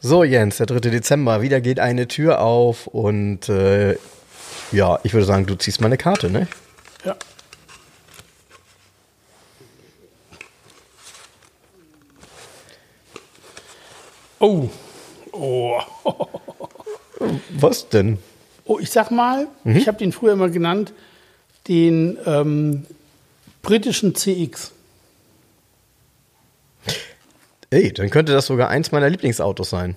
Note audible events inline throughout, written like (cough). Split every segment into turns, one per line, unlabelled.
So, Jens, der 3. Dezember. Wieder geht eine Tür auf und äh, ja, ich würde sagen, du ziehst mal eine Karte, ne?
Ja. Oh. Oh. (laughs)
Was denn?
Oh, ich sag mal, ich habe den früher immer genannt, den ähm, britischen CX.
Ey, dann könnte das sogar eins meiner Lieblingsautos sein.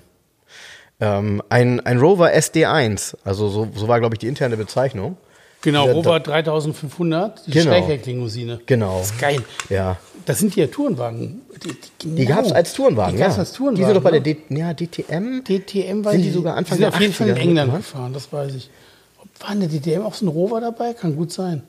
Ähm, ein, ein Rover SD1, also so, so war, glaube ich, die interne Bezeichnung.
Genau,
Ja,
Rover 3500, die
Genau.
Schräghecklimousine.
Genau.
Das ist geil.
Ja.
Das sind die ja Tourenwagen. Die, die,
Die
genau.
gab es als Tourenwagen,
Die
ja.
als Tourenwagen.
Die sind doch bei der
ne?
D ja, DTM.
DTM war
Sind die sogar Anfang
die sind
der
auf jeden Fall in
80er,
England
ne?
gefahren, das weiß ich. War in der DTM auch so ein Rover dabei? Kann gut sein.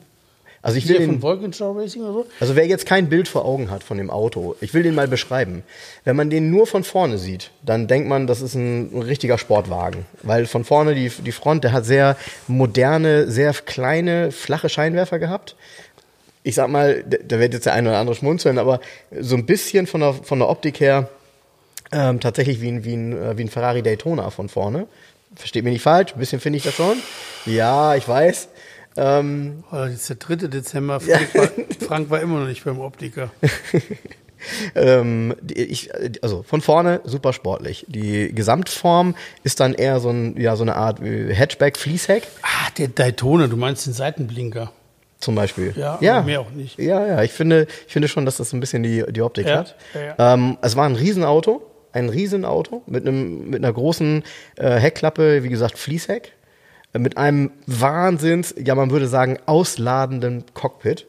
Also ich will den,
von Wolkenshow Racing oder so?
also wer jetzt kein Bild vor Augen hat von dem Auto, ich will den mal beschreiben. Wenn man den nur von vorne sieht, dann denkt man, das ist ein, ein richtiger Sportwagen. Weil von vorne die, die Front, der hat sehr moderne, sehr kleine, flache Scheinwerfer gehabt. Ich sag mal, da- da wird jetzt der eine oder andere schmunzeln, aber so ein bisschen von der, von der Optik her ähm, tatsächlich wie ein, wie, ein, äh, wie ein Ferrari Daytona von vorne. Versteht mich nicht falsch, ein bisschen finde ich das schon. Ja, ich weiß. Ähm,
Oh, das ist der 3. Dezember. Frank, war, Frank war immer noch nicht beim Optiker. (laughs)
Ähm, ich, also von vorne super sportlich. Die Gesamtform ist dann eher so, ein, ja, so eine Art äh, Hatchback Fließheck
Ah, der Daytona, du meinst den Seitenblinker.
zum Beispiel.
Ja,
ja.
mehr auch nicht.
Ja, ja, ich finde, ich finde schon, dass das ein bisschen die, die Optik
Ja,
hat.
ja.
Ähm, es war ein Riesenauto, ein Riesenauto mit einem mit einer großen äh, Heckklappe, wie gesagt Fließheck, mit einem Wahnsinns, ja man würde sagen ausladenden Cockpit.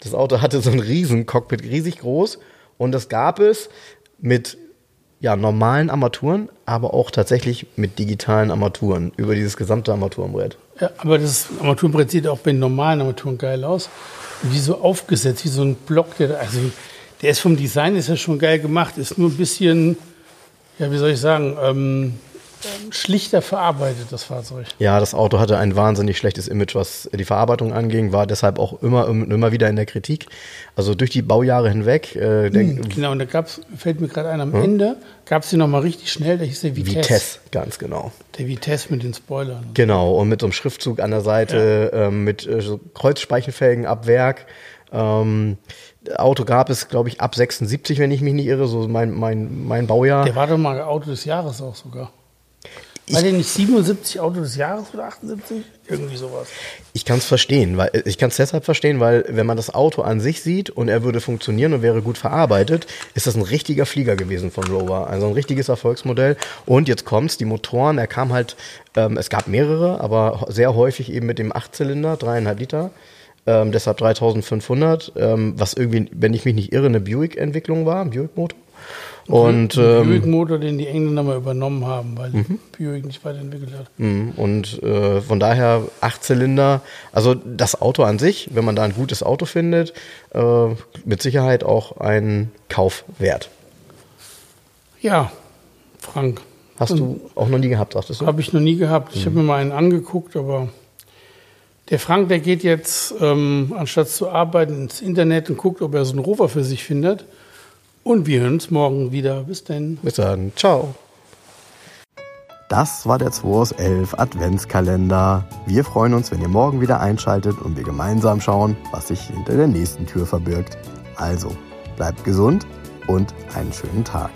Das Auto hatte so ein riesen Cockpit, riesig groß und das gab es mit ja, normalen Armaturen, aber auch tatsächlich mit digitalen Armaturen über dieses gesamte Armaturenbrett.
Ja, aber das Armaturenbrett sieht auch bei normalen Armaturen geil aus. Wie so aufgesetzt, wie so ein Block. Der, also, der ist vom Design ist ja schon geil gemacht, ist nur ein bisschen, ja, wie soll ich sagen, ähm, schlichter verarbeitet, das Fahrzeug.
Ja, das Auto hatte ein wahnsinnig schlechtes Image, was die Verarbeitung anging, war deshalb auch immer, immer wieder in der Kritik. Also durch die Baujahre hinweg. Äh, der,
Genau, und da gab's, fällt mir gerade ein, am Ende gab es den nochmal richtig schnell, der hieß der Vitesse.
Vitesse, ganz genau.
Der Vitesse mit den Spoilern.
Genau, und mit so einem Schriftzug an der Seite, ähm, mit äh, so Kreuzspeichenfelgen ab Werk. Ähm, Auto gab es, glaube ich, ab 76, wenn ich mich nicht irre, so mein, mein, mein Baujahr.
Der war doch mal Auto des Jahres auch sogar. War der nicht 77 Auto des Jahres oder 78? Irgendwie sowas.
Ich kann es verstehen, weil ich kann es deshalb verstehen, weil wenn man das Auto an sich sieht und er würde funktionieren und wäre gut verarbeitet, ist das ein richtiger Flieger gewesen von Rover, also ein richtiges Erfolgsmodell. Und jetzt kommt's, die Motoren, er kam halt, ähm, es gab mehrere, aber sehr häufig eben mit dem Achtzylinder, dreieinhalb Liter. Ähm, deshalb 3500, ähm, was irgendwie, wenn ich mich nicht irre, eine Buick-Entwicklung war, ein Buick-Motor. Und,
Ein
ähm,
Buick-Motor, den die Engländer mal übernommen haben, weil Buick nicht weiterentwickelt hat.
Mhm, Und äh, von daher acht Zylinder. Also das Auto an sich, wenn man da ein gutes Auto findet, äh, mit Sicherheit auch ein Kauf wert.
Ja, Frank.
Hast du auch noch nie gehabt, sagtest du?
Habe ich noch nie gehabt. Ich habe mir mal einen angeguckt, aber der Frank, der geht jetzt, ähm, anstatt zu arbeiten, ins Internet und guckt, ob er so einen Rover für sich findet. Und wir hören uns morgen wieder. Bis denn.
Bis dann. Ciao. Das war der 2 aus 11 Adventskalender. Wir freuen uns, wenn ihr morgen wieder einschaltet und wir gemeinsam schauen, was sich hinter der nächsten Tür verbirgt. Also, bleibt gesund und einen schönen Tag.